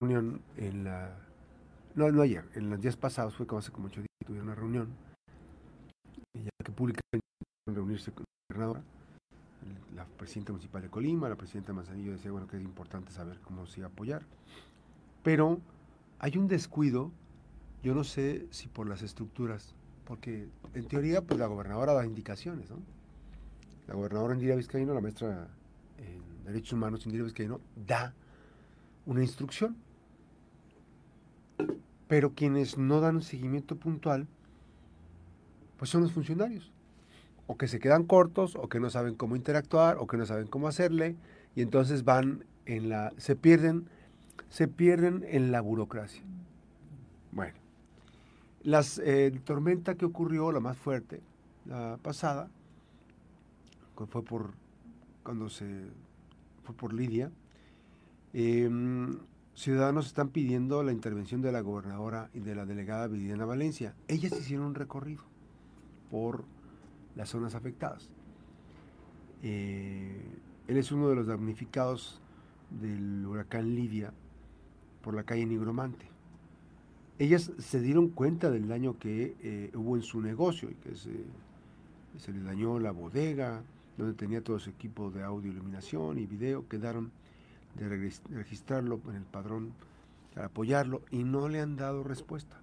reunión en la... No, no ayer, en los días pasados fue como hace como ocho días tuvieron una reunión, ya que públicamente reunirse con la gobernadora, la presidenta municipal de Colima, la presidenta Manzanillo decía, bueno, que es importante saber cómo se apoyar. Pero hay un descuido, yo no sé si por las estructuras, porque en teoría pues la gobernadora da indicaciones, ¿no? La gobernadora Indira Vizcaíno, la maestra en Derechos Humanos Indira Vizcaíno, da una instrucción. Pero quienes no dan seguimiento puntual, pues son los funcionarios. O que se quedan cortos, o que no saben cómo interactuar, o que no saben cómo hacerle, y entonces van en la. se pierden, se pierden en la burocracia. Bueno. La eh, tormenta que ocurrió, la más fuerte, la pasada, fue por cuando se fue por Lidia, Em, ciudadanos están pidiendo la intervención de la gobernadora y de la delegada Viviana Valencia. Ellas hicieron un recorrido por las zonas afectadas. Eh, él es uno de los damnificados del huracán Lidia por la calle Nigromante. Ellas se dieron cuenta del daño que eh, hubo en su negocio y que se, se le dañó la bodega, donde tenía todo su equipo de audio, iluminación y video, quedaron de registrarlo en el padrón para apoyarlo y no le han dado respuesta.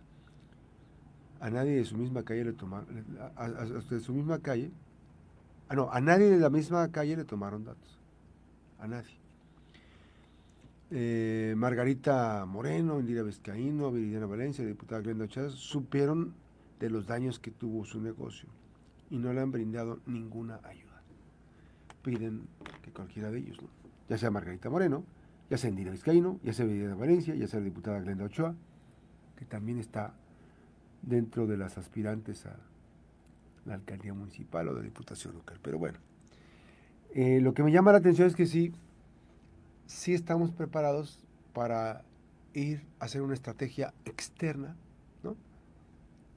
A nadie de su misma calle le tomaron, de su misma calle, ah, no, a nadie de la misma calle le tomaron datos. A nadie. Eh, Margarita Moreno, Indira Vizcaíno, Viridiana Valencia, diputada Glenda Chávez, supieron de los daños que tuvo su negocio y no le han brindado ninguna ayuda. Piden que cualquiera de ellos, ¿no? Ya sea Margarita Moreno, ya sea Indira Vizcaíno, ya sea de Valencia, ya sea la diputada Glenda Ochoa, que también está dentro de las aspirantes a la alcaldía municipal o de diputación local. Pero bueno, eh, lo que me llama la atención es que sí, sí estamos preparados para ir a hacer una estrategia externa, ¿no?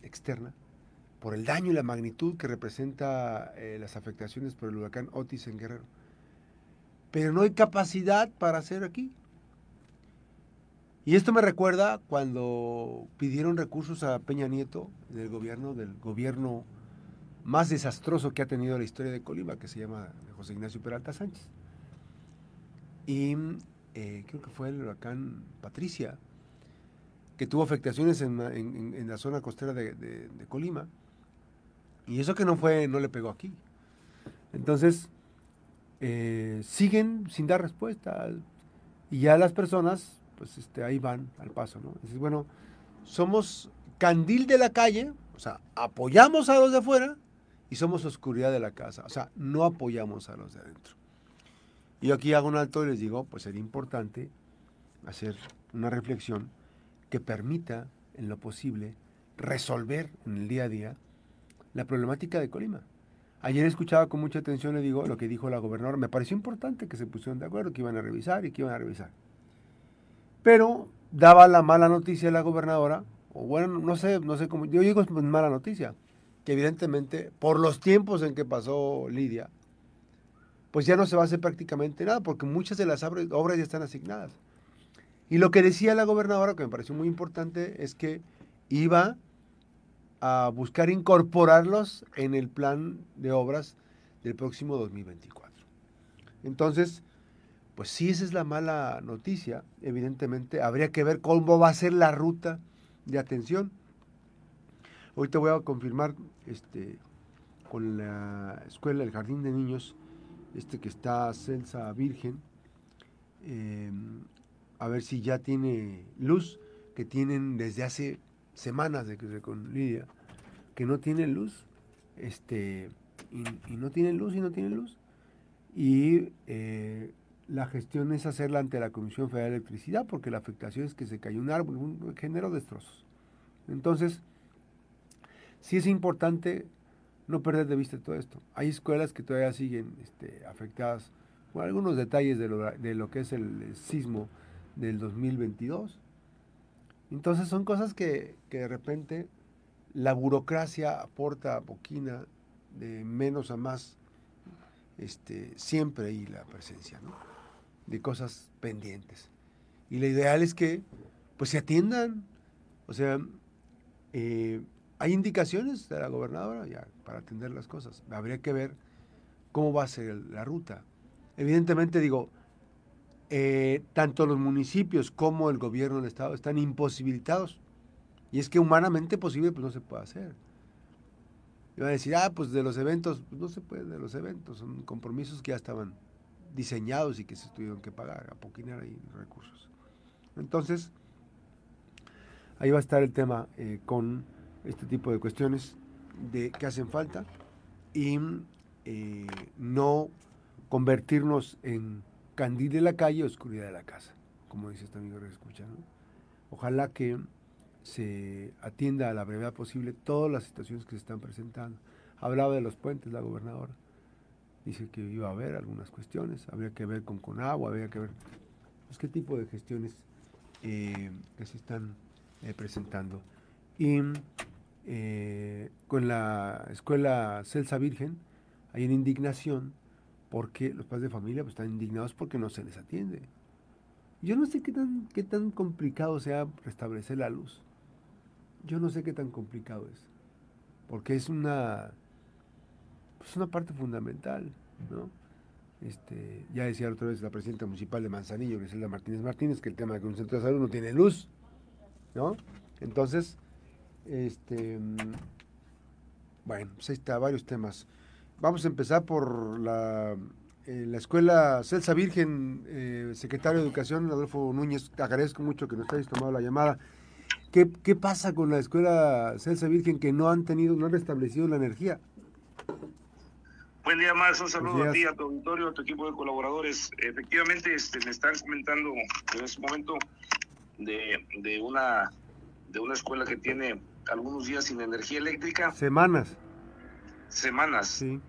Externa, por el daño y la magnitud que representa eh, las afectaciones por el huracán Otis en Guerrero pero no hay capacidad para hacer aquí. Y esto me recuerda cuando pidieron recursos a Peña Nieto del gobierno, del gobierno más desastroso que ha tenido la historia de Colima, que se llama José Ignacio Peralta Sánchez. Y eh, creo que fue el huracán Patricia, que tuvo afectaciones en, la zona costera de, de, Colima. Y eso que no fue, no le pegó aquí. Entonces, eh, siguen sin dar respuesta. Y ya las personas, pues este, ahí van al paso, ¿no? bueno, somos candil de la calle, o sea, apoyamos a los de afuera y somos oscuridad de la casa, o sea, no apoyamos a los de adentro. Y yo aquí hago un alto y les digo, pues sería importante hacer una reflexión que permita, en lo posible, resolver en el día a día la problemática de Colima. Ayer escuchaba con mucha atención, le digo, lo que dijo la gobernadora. Me pareció importante que se pusieron de acuerdo, que iban a revisar y que iban a revisar. Pero daba la mala noticia a la gobernadora, o bueno, no sé, no sé cómo, yo digo es mala noticia, que evidentemente por los tiempos en que pasó Lidia, pues ya no se va a hacer prácticamente nada, porque muchas de las obras ya están asignadas. Y lo que decía la gobernadora, que me pareció muy importante, es que iba a buscar incorporarlos en el plan de obras del próximo 2024. Entonces, pues si esa es la mala noticia, evidentemente habría que ver cómo va a ser la ruta de atención. Ahorita voy a confirmar este, con la escuela, el jardín de niños, este que está Celsa Virgen, em, a ver si ya tiene luz, que tienen desde hace semanas de que con Lidia, que no tienen luz, este, y, no tienen luz y no tienen luz. Y eh, la gestión es hacerla ante la Comisión Federal de Electricidad, porque la afectación es que se cayó un árbol, un, generó destrozos. Entonces, sí es importante no perder de vista todo esto. Hay escuelas que todavía siguen este, afectadas por algunos detalles de lo, de lo que es el sismo del 2022 entonces son cosas que, de repente la burocracia aporta poquina de menos a más, este, siempre hay la presencia, ¿no? De cosas pendientes. Y lo ideal es que pues se atiendan. O sea, eh, hay indicaciones de la gobernadora ya para atender las cosas. Habría que ver cómo va a ser la ruta. Evidentemente, digo, eh, tanto los municipios como el gobierno del Estado están imposibilitados. Y es que humanamente posible, pues no se puede hacer. Y va a decir, ah, pues de los eventos, pues no se puede de los eventos, son compromisos que ya estaban diseñados y que se tuvieron que pagar, apoquinar ahí recursos. Entonces, ahí va a estar el tema eh, con este tipo de cuestiones de que hacen falta y eh, no convertirnos en candil de la calle, oscuridad de la casa, como dice este amigo que escucha. Ojalá que se atienda a la brevedad posible todas las situaciones que se están presentando. Hablaba de los puentes la gobernadora. Dice que iba a haber algunas cuestiones, habría que ver con Conagua, habría que ver pues, qué tipo de gestiones eh, que se están eh, presentando. Y eh, con la escuela Celsa Virgen hay una indignación porque los padres de familia pues, están indignados porque no se les atiende. Yo no sé qué tan, qué tan complicado sea restablecer la luz. Yo no sé qué tan complicado es. Porque es una, pues una parte fundamental, ¿no? Este, ya decía otra vez la presidenta municipal de Manzanillo, Griselda Martínez Martínez, que el tema de que un centro de salud no tiene luz, ¿no? Entonces, este, bueno, pues ahí está, varios temas. Vamos a empezar por la, eh, la escuela Celsa Virgen, eh, secretario de Educación, Adolfo Núñez. Te agradezco mucho que nos hayas tomado la llamada. ¿Qué, ¿Qué, pasa con la escuela Celsa Virgen que no han tenido, no han restablecido la energía? Buen día, más Un saludo a ti, a tu auditorio, a tu equipo de colaboradores. Efectivamente, este, me están comentando en este momento de, de, una, de una escuela que tiene algunos días sin energía eléctrica. Semanas. Semanas. Sí.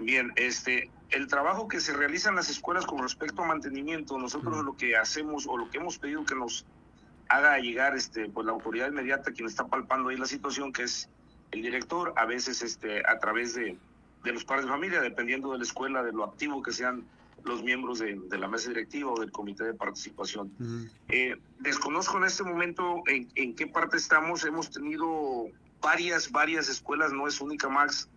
Bien, este, el trabajo que se realiza en las escuelas con respecto a mantenimiento, nosotros lo que hacemos o lo que hemos pedido que nos haga llegar este, pues la autoridad inmediata quien está palpando ahí la situación, que es el director, a veces este, a través de, de los padres de familia, dependiendo de la escuela, de lo activo que sean los miembros de, de la mesa directiva o del comité de participación. eh, desconozco en este momento en, en, qué parte estamos. Hemos tenido varias, varias escuelas, no es única Max,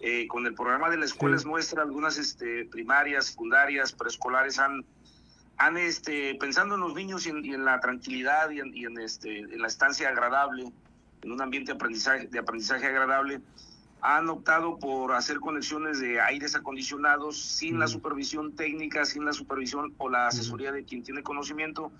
eh, con el programa de la escuela es nuestra, algunas este, primarias, secundarias, preescolares han, han este, pensando en los niños y en, y en la tranquilidad y, en, y en, este, en la estancia agradable, en un ambiente de aprendizaje, de aprendizaje agradable, han optado por hacer conexiones de aires acondicionados sin la supervisión técnica, sin la supervisión o la asesoría de quien tiene conocimiento.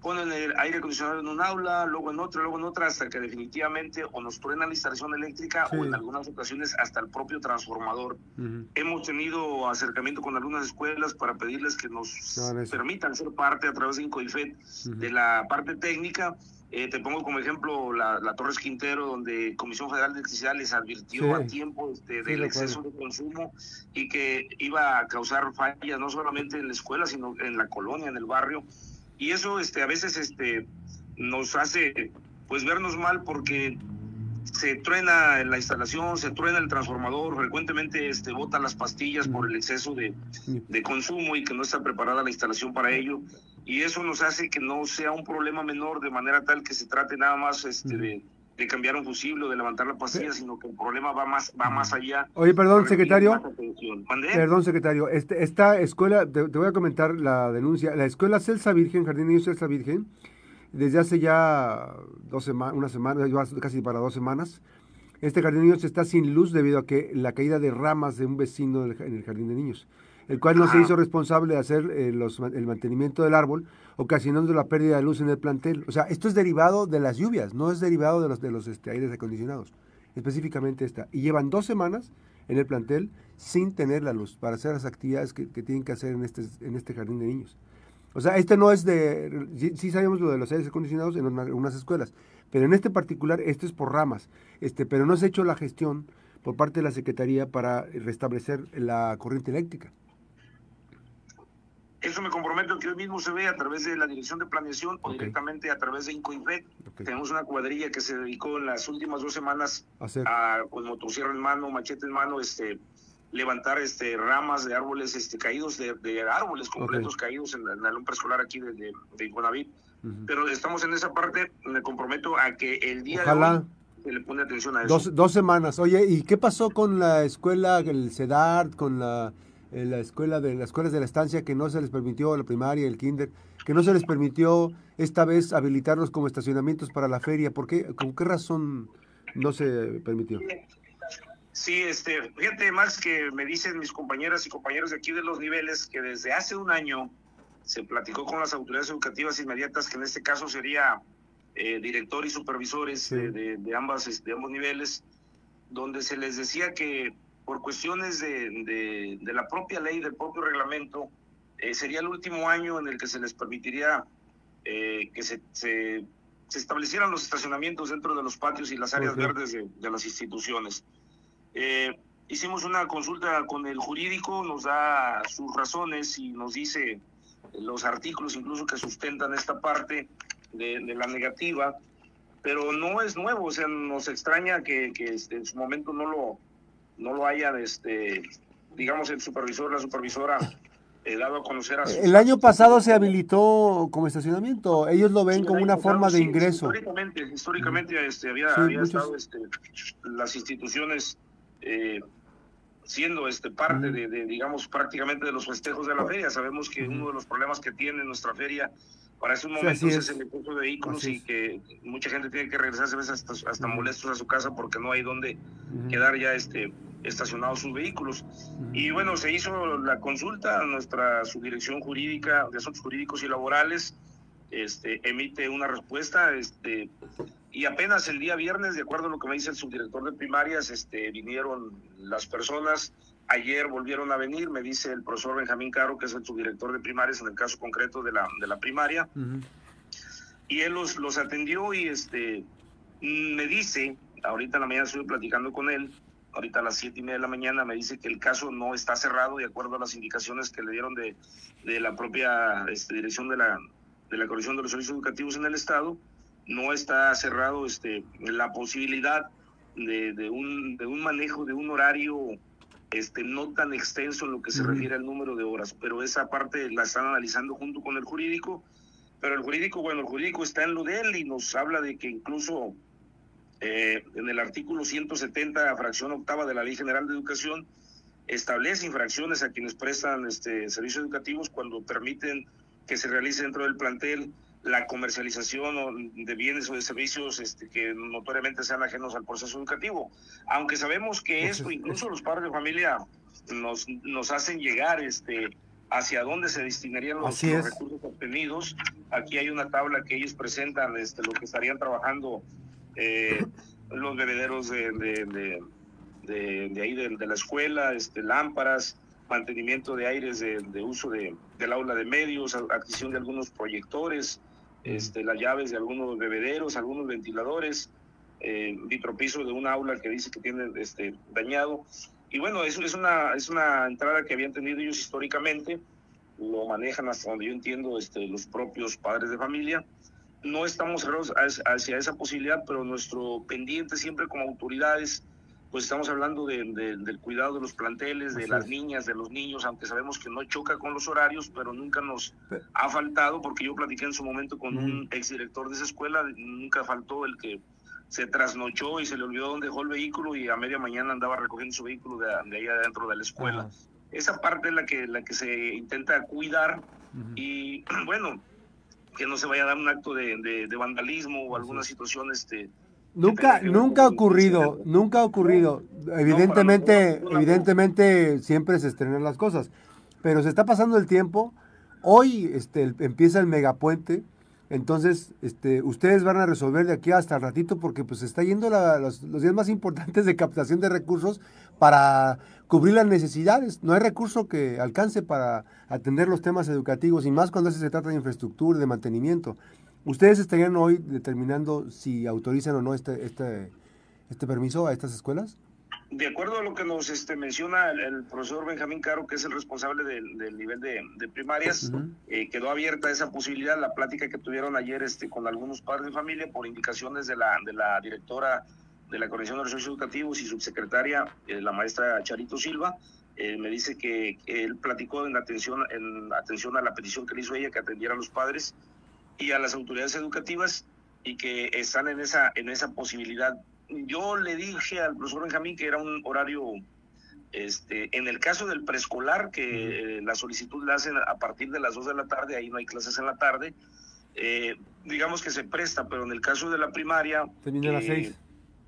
Ponen el aire acondicionado en un aula, luego en otra, luego en otra, hasta que definitivamente o nos truenan la instalación eléctrica sí. o en algunas ocasiones hasta el propio transformador. Uh -huh. Hemos tenido acercamiento con algunas escuelas para pedirles que nos no, permitan ser parte a través de Incoifet uh -huh. de la parte técnica eh, te pongo como ejemplo la, la, Torres Quintero, donde Comisión Federal de Electricidad les advirtió sí. a tiempo este, del sí, exceso de consumo y que iba a causar fallas no solamente en la escuela, sino en la colonia, en el barrio. Y eso este, a veces este, nos hace pues vernos mal porque se truena la instalación, se truena el transformador, frecuentemente este, bota las pastillas por el exceso de, de consumo y que no está preparada la instalación para ello. Y eso nos hace que no sea un problema menor de manera tal que se trate nada más este, de, de cambiar un fusible o de levantar la pastilla, sí. sino que el problema va más, va más allá. Oye, perdón, secretario. Perdón, secretario. Este, esta escuela, te, te, voy a comentar la denuncia. La escuela Celsa Virgen, Jardín de Niños Celsa Virgen, desde hace ya dos semanas, una semana, casi para dos semanas, este jardín de niños está sin luz debido a que la caída de ramas de un vecino en el jardín de niños el cual no ah. se hizo responsable de hacer eh, los, el mantenimiento del árbol, ocasionando la pérdida de luz en el plantel. O sea, esto es derivado de las lluvias, no es derivado de los, de los este, aires acondicionados, específicamente esta. Y llevan dos semanas en el plantel sin tener la luz para hacer las actividades que, que tienen que hacer en este, en este jardín de niños. O sea, este no es de, sí, sabemos lo de los aires acondicionados en algunas escuelas, pero en este particular, esto es por ramas, este, pero no se ha hecho la gestión por parte de la Secretaría para restablecer la corriente eléctrica. Eso me comprometo que hoy mismo se ve a través de la dirección de planeación okay. o directamente a través de Incoinvet. Okay. Tenemos una cuadrilla que se dedicó en las últimas dos semanas a, con motosierra en mano, machete en mano, este, levantar este ramas de árboles este caídos de, árboles completos caídos en, en, el preescolar aquí de, de, de pero estamos en esa parte me comprometo a que el día de hoy se le pone atención a eso. Dos, semanas. Oye y qué pasó con la escuela el CEDART con la, eh, la escuela de las escuelas de la estancia que no se les permitió la primaria el kinder que no se les permitió esta vez habilitarlos como estacionamientos para la feria. ¿por qué con qué razón no se permitió Sí, este, fíjate más que me dicen mis compañeras y compañeros de aquí de los niveles que desde hace un año se platicó con las autoridades educativas inmediatas, que en este caso sería eh, director y supervisores de, ambas, de ambos niveles, donde se les decía que por cuestiones de, de, la propia ley, del propio reglamento, eh, sería el último año en el que se les permitiría eh, que se, se, establecieran los estacionamientos dentro de los patios y las áreas verdes de las instituciones. Eh, hicimos una consulta con el jurídico, nos da sus razones y nos dice los artículos incluso que sustentan esta parte de, la negativa, pero no es nuevo, o sea, nos extraña que, este, en su momento no lo, no lo haya, este, digamos, el supervisor, la supervisora eh, dado a conocer a El año pasado se habilitó como estacionamiento, ellos lo ven como una forma de ingreso. Históricamente, históricamente este, había, había estado este, las instituciones eh, siendo este parte de, digamos, prácticamente de los festejos de la feria. Sabemos que uno de los problemas que tiene nuestra feria para estos momentos es. el impulso de vehículos y que mucha gente tiene que regresarse a veces hasta, hasta molestos a su casa porque no hay donde quedar ya este estacionados sus vehículos. Y bueno, se hizo la consulta, nuestra subdirección jurídica de asuntos jurídicos y laborales este, emite una respuesta este, y apenas el día viernes, de acuerdo a lo que me dice el subdirector de primarias, este, vinieron las personas. Ayer volvieron a venir, me dice el profesor Benjamín Caro, que es el subdirector de primarias en el caso concreto de la, de la primaria. Y él los, los atendió y este, me dice, ahorita en la mañana estuve platicando con él, ahorita a las siete y media de la mañana me dice que el caso no está cerrado de acuerdo a las indicaciones que le dieron de, de la propia este, dirección de la, de la Comisión de los Servicios Educativos en el Estado no está cerrado este, la posibilidad de, de, un, de un manejo de un horario este, no tan extenso en lo que se refiere al número de horas, pero esa parte la están analizando junto con el jurídico, pero el jurídico, bueno, el jurídico está en lo de él y nos habla de que incluso eh, en el artículo 170, fracción octava de la Ley General de Educación, establece infracciones a quienes prestan este, servicios educativos cuando permiten que se realice dentro del plantel la comercialización de bienes o de servicios este, que notoriamente sean ajenos al proceso educativo. Aunque sabemos que esto, incluso los padres de familia, nos, nos hacen llegar este, hacia dónde se destinarían los, recursos obtenidos. Aquí hay una tabla que ellos presentan, este, lo que estarían trabajando eh, los bebederos de, de, de, de ahí de, la escuela, este, lámparas, mantenimiento de aires de, uso de, del aula de medios, adquisición de algunos proyectores, este, las llaves de algunos bebederos, algunos ventiladores, eh, vitropiso de un aula que dice que tiene este, dañado. Y bueno, es una, es una entrada que habían tenido ellos históricamente, lo manejan hasta donde yo entiendo este, los propios padres de familia. No estamos cerrados hacia esa posibilidad, pero nuestro pendiente siempre como autoridades pues estamos hablando de, del cuidado de los planteles, de las niñas, de los niños, aunque sabemos que no choca con los horarios, pero nunca nos ha faltado, porque yo platiqué en su momento con un exdirector de esa escuela, nunca faltó el que se trasnochó y se le olvidó dónde dejó el vehículo y a media mañana andaba recogiendo su vehículo de, de ahí adentro de la escuela. Esa parte es la que, la que se intenta cuidar y bueno, que no se vaya a dar un acto de, de vandalismo o alguna situación este, Nunca, nunca ha ocurrido, nunca ha ocurrido. Evidentemente, evidentemente siempre se estrenan las cosas, pero se está pasando el tiempo. Hoy este, empieza el megapuente, entonces este, ustedes van a resolver de aquí hasta el ratito porque pues está yendo los, los, días más importantes de captación de recursos para cubrir las necesidades. No hay recurso que alcance para atender los temas educativos y más cuando se trata de infraestructura, de mantenimiento. ¿Ustedes estarían hoy determinando si autorizan o no este, este, este permiso a estas escuelas? De acuerdo a lo que nos este, menciona el, profesor Benjamín Caro, que es el responsable del, nivel de, primarias, eh, quedó abierta esa posibilidad. La plática que tuvieron ayer este, con algunos padres de familia por indicaciones de la, de la directora de la Coordinación de Servicios Educativos y subsecretaria, eh, la maestra Charito Silva, eh, me dice que, él platicó en atención, en atención a la petición que le hizo ella, que atendiera a los padres y a las autoridades educativas y que están en esa, en esa posibilidad. Yo le dije al profesor Benjamín que era un horario, este, en el caso del preescolar, que la solicitud la hacen a partir de las 2 de la tarde, ahí no hay clases en la tarde, eh, digamos que se presta, pero en el caso de la primaria... Termina a las 6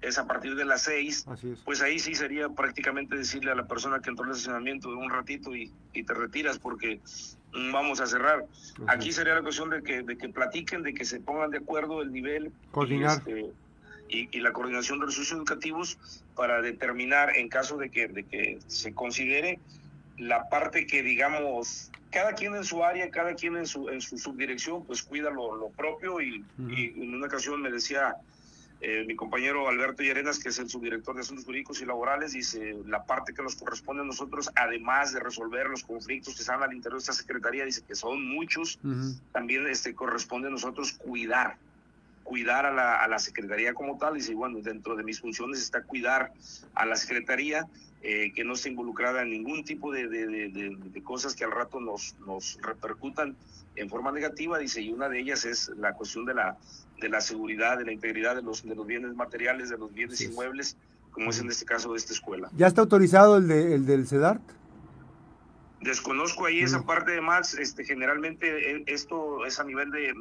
es a partir de las seis, pues ahí sí sería prácticamente decirle a la persona que entró al estacionamiento de un ratito y, te retiras porque vamos a cerrar. Aquí sería la cuestión de que, de que platiquen, de que se pongan de acuerdo el nivel Coordinar. Este, y, la coordinación de los usos educativos para determinar en caso de que, de que se considere la parte que digamos cada quien en su área, cada quien en su, en su subdirección, pues cuida lo, propio y, y en una ocasión me decía eh, mi compañero Alberto Llerenas, que es el subdirector de Asuntos Jurídicos y Laborales, dice la parte que nos corresponde a nosotros, además de resolver los conflictos que están al interior de esta secretaría, dice que son muchos, también este, corresponde a nosotros cuidar, cuidar a la, a la secretaría como tal. Dice, bueno, dentro de mis funciones está cuidar a la secretaría, eh, que no esté involucrada en ningún tipo de, de, de, de, cosas que al rato nos, nos repercutan en forma negativa, dice, y una de ellas es la cuestión de la de la seguridad, de la integridad de los, de los bienes materiales, de los bienes inmuebles, como es en este caso de esta escuela. ¿Ya está autorizado el, de, el del CEDART? Desconozco ahí esa parte de más, este, generalmente eh, esto es a nivel de,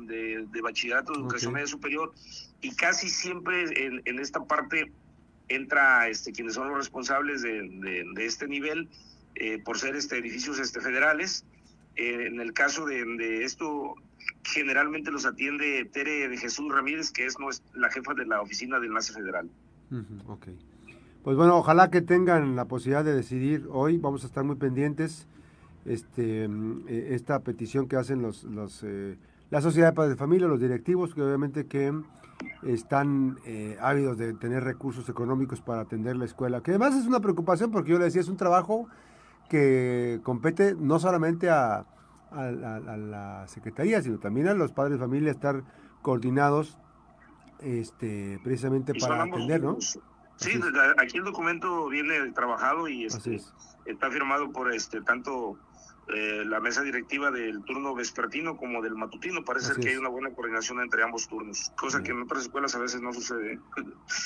de, bachillerato, de educación media superior, y casi siempre en, en, esta parte entra este, quienes son los responsables de, este nivel, eh, por ser este, edificios este, federales. Eh, en el caso de, esto, generalmente los atiende Tere de Jesús Ramírez, que es la jefa de la oficina del enlace federal. ok. Pues bueno, ojalá que tengan la posibilidad de decidir hoy. Vamos a estar muy pendientes. Este, mm, eh, esta petición que hacen los, los eh, la sociedad de padres de familia, los directivos, que obviamente que están eh, ávidos de tener recursos económicos para atender la escuela, que además es una preocupación porque yo le decía, es un trabajo que compete no solamente a, a, la Secretaría, sino también a los padres de familia estar coordinados este, precisamente para atender, ¿no? Sí, aquí el documento viene trabajado y este, está firmado por este tanto eh, la mesa directiva del turno vespertino como del matutino. Parece que hay una buena coordinación entre ambos turnos, cosa que en otras escuelas a veces no sucede.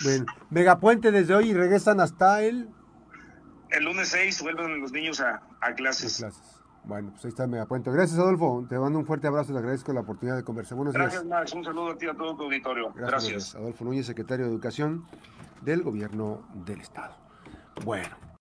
Bueno, Megapuente desde hoy y regresan hasta el... El lunes 6 vuelven los niños a, a clases. clases. Bueno, pues ahí está Megapuente. Gracias, Adolfo. Te mando un fuerte abrazo y te agradezco la oportunidad de conversar. Buenos Gracias, Max. Un saludo a ti a todo tu auditorio. Gracias. Gracias. Adolfo Núñez, secretario de Educación del Gobierno del Estado. Bueno.